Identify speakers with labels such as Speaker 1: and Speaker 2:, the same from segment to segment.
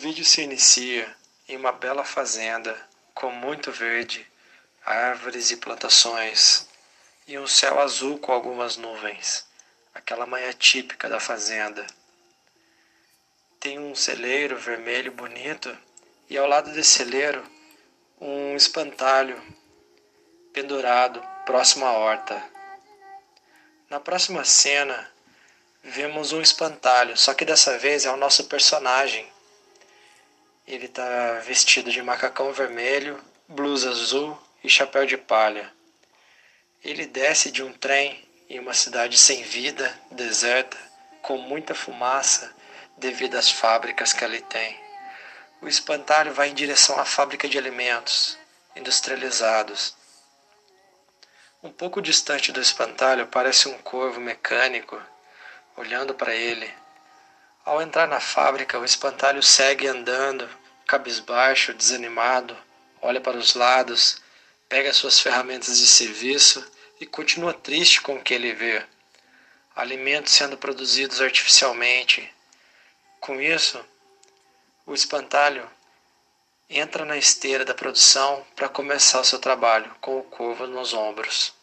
Speaker 1: vídeo se inicia em uma bela fazenda com muito verde, árvores e plantações, e um céu azul com algumas nuvens, aquela manhã típica da fazenda. Tem um celeiro vermelho bonito e ao lado desse celeiro um espantalho pendurado próximo à horta. Na próxima cena vemos um espantalho, só que dessa vez é o nosso personagem. Ele está vestido de macacão vermelho, blusa azul e chapéu de palha. Ele desce de um trem em uma cidade sem vida, deserta, com muita fumaça devido às fábricas que ali tem. O espantalho vai em direção à fábrica de alimentos industrializados. Um pouco distante do espantalho aparece um corvo mecânico olhando para ele. Ao entrar na fábrica, o espantalho segue andando, cabisbaixo, desanimado, olha para os lados pega suas ferramentas de serviço e continua triste com o que ele vê. Alimentos sendo produzidos artificialmente. Com isso, o espantalho entra na esteira da produção para começar o seu trabalho, com o corvo nos ombros.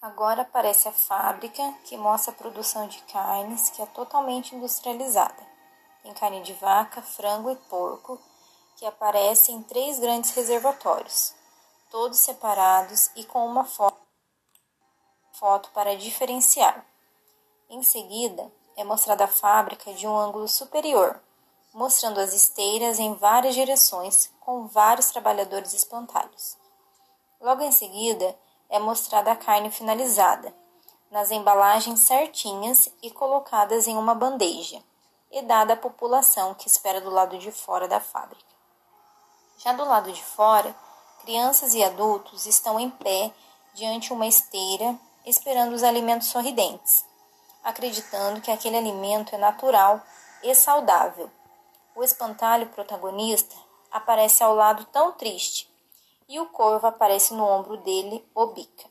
Speaker 2: Agora aparece a fábrica que mostra a produção de carnes que é totalmente industrializada. Tem carne de vaca, frango e porco que aparece em três grandes reservatórios, todos separados e com uma foto, para diferenciar. Em seguida, é mostrada a fábrica de um ângulo superior, mostrando as esteiras em várias direções, com vários trabalhadores espantalhos. Logo em seguida, é mostrada a carne finalizada, nas embalagens certinhas e colocadas em uma bandeja, e dada à população que espera do lado de fora da fábrica. Já do lado de fora, crianças e adultos estão em pé diante uma esteira esperando os alimentos sorridentes, acreditando que aquele alimento é natural e saudável. O espantalho protagonista aparece ao lado tão triste e o corvo aparece no ombro dele, o bica,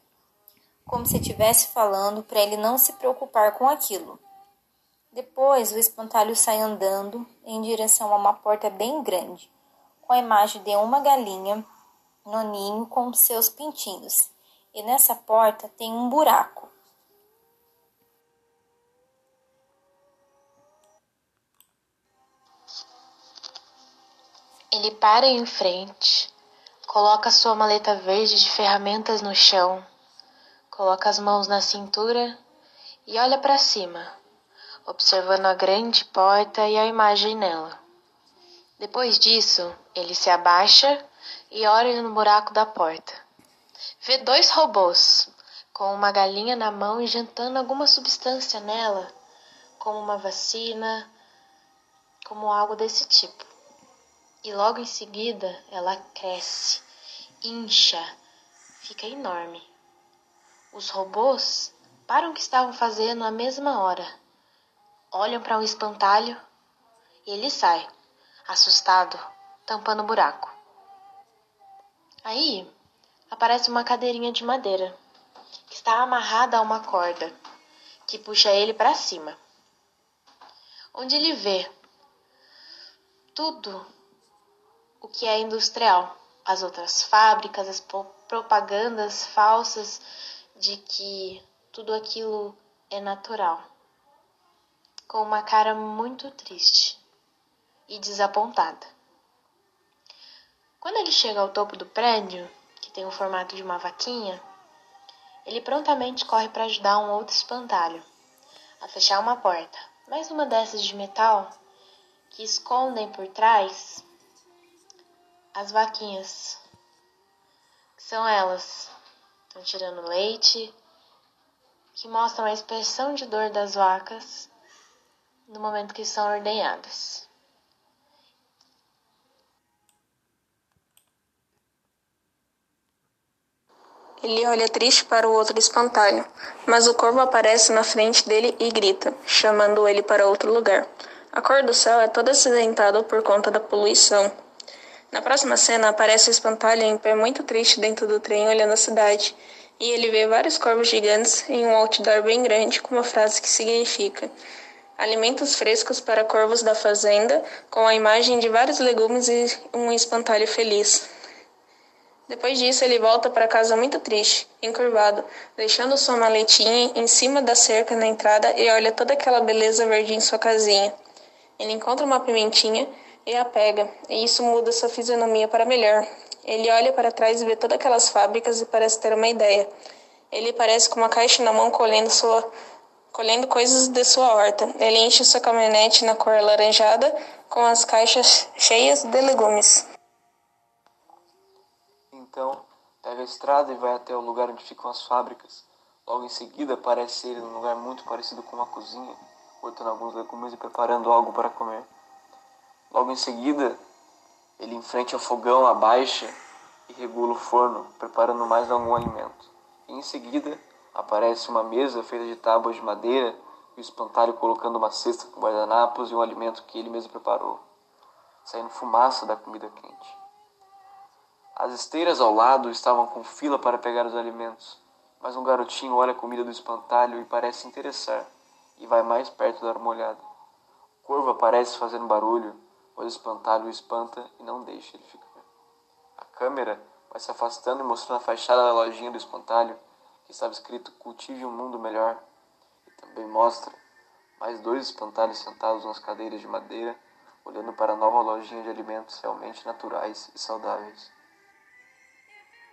Speaker 2: como se estivesse falando para ele não se preocupar com aquilo. Depois o espantalho sai andando em direção a uma porta bem grande com a imagem de uma galinha no ninho com seus pintinhos. E nessa porta tem um buraco.
Speaker 3: Ele para em frente, coloca sua maleta verde de ferramentas no chão, coloca as mãos na cintura e olha para cima, observando a grande porta e a imagem nela. Depois disso, ele se abaixa e olha no buraco da porta. Vê dois robôs, com uma galinha na mão injetando alguma substância nela, como uma vacina, como algo desse tipo. E logo em seguida ela cresce, incha, fica enorme. Os robôs param o que estavam fazendo à mesma hora, olham para um espantalho e ele sai assustado, tampando o buraco. Aí aparece uma cadeirinha de madeira que está amarrada a uma corda que puxa ele para cima. Onde ele vê tudo o que é industrial, as outras fábricas, as propagandas falsas de que tudo aquilo é natural, com uma cara muito triste e desapontada. Quando ele chega ao topo do prédio, que tem o formato de uma vaquinha, ele prontamente corre para ajudar um outro espantalho a fechar uma porta, mais uma dessas de metal que escondem por trás as vaquinhas, são elas, estão tirando leite, que mostram a expressão de dor das vacas no momento que são ordenhadas.
Speaker 4: Ele olha triste para o outro espantalho, mas o corvo aparece na frente dele e grita, chamando ele para outro lugar. A cor do céu é toda acidentada por conta da poluição. Na próxima cena aparece o espantalho em pé muito triste dentro do trem olhando a cidade, e ele vê vários corvos gigantes em um outdoor bem grande com uma frase que significa alimentos frescos para corvos da fazenda, com a imagem de vários legumes e um espantalho feliz. Depois disso, ele volta para casa muito triste, encurvado, deixando sua maletinha em cima da cerca na entrada e olha toda aquela beleza verde em sua casinha. Ele encontra uma pimentinha e a pega, e isso muda sua fisionomia para melhor. Ele olha para trás e vê todas aquelas fábricas e parece ter uma ideia. Ele parece com uma caixa na mão colhendo sua colhendo coisas de sua horta. Ele enche sua caminhonete na cor alaranjada com as caixas cheias de legumes.
Speaker 5: Então, pega a estrada e vai até o lugar onde ficam as fábricas. Logo em seguida, aparece ele num lugar muito parecido com uma cozinha, cortando alguns legumes e preparando algo para comer. Logo em seguida, ele enfrenta o fogão, abaixa e regula o forno, preparando mais algum alimento. E em seguida, Aparece uma mesa feita de tábuas de madeira e o espantalho colocando uma cesta com guardanapos e um alimento que ele mesmo preparou, saindo fumaça da comida quente. As esteiras ao lado estavam com fila para pegar os alimentos, mas um garotinho olha a comida do espantalho e parece interessar, e vai mais perto dar uma olhada. O corvo aparece fazendo barulho, mas o espantalho o espanta e não deixa ele ficar. A câmera vai se afastando e mostrando a fachada da lojinha do espantalho que estava escrito Cultive um Mundo Melhor, e também mostra mais dois espantalhos sentados nas cadeiras de madeira, olhando para a nova lojinha de alimentos realmente naturais e saudáveis.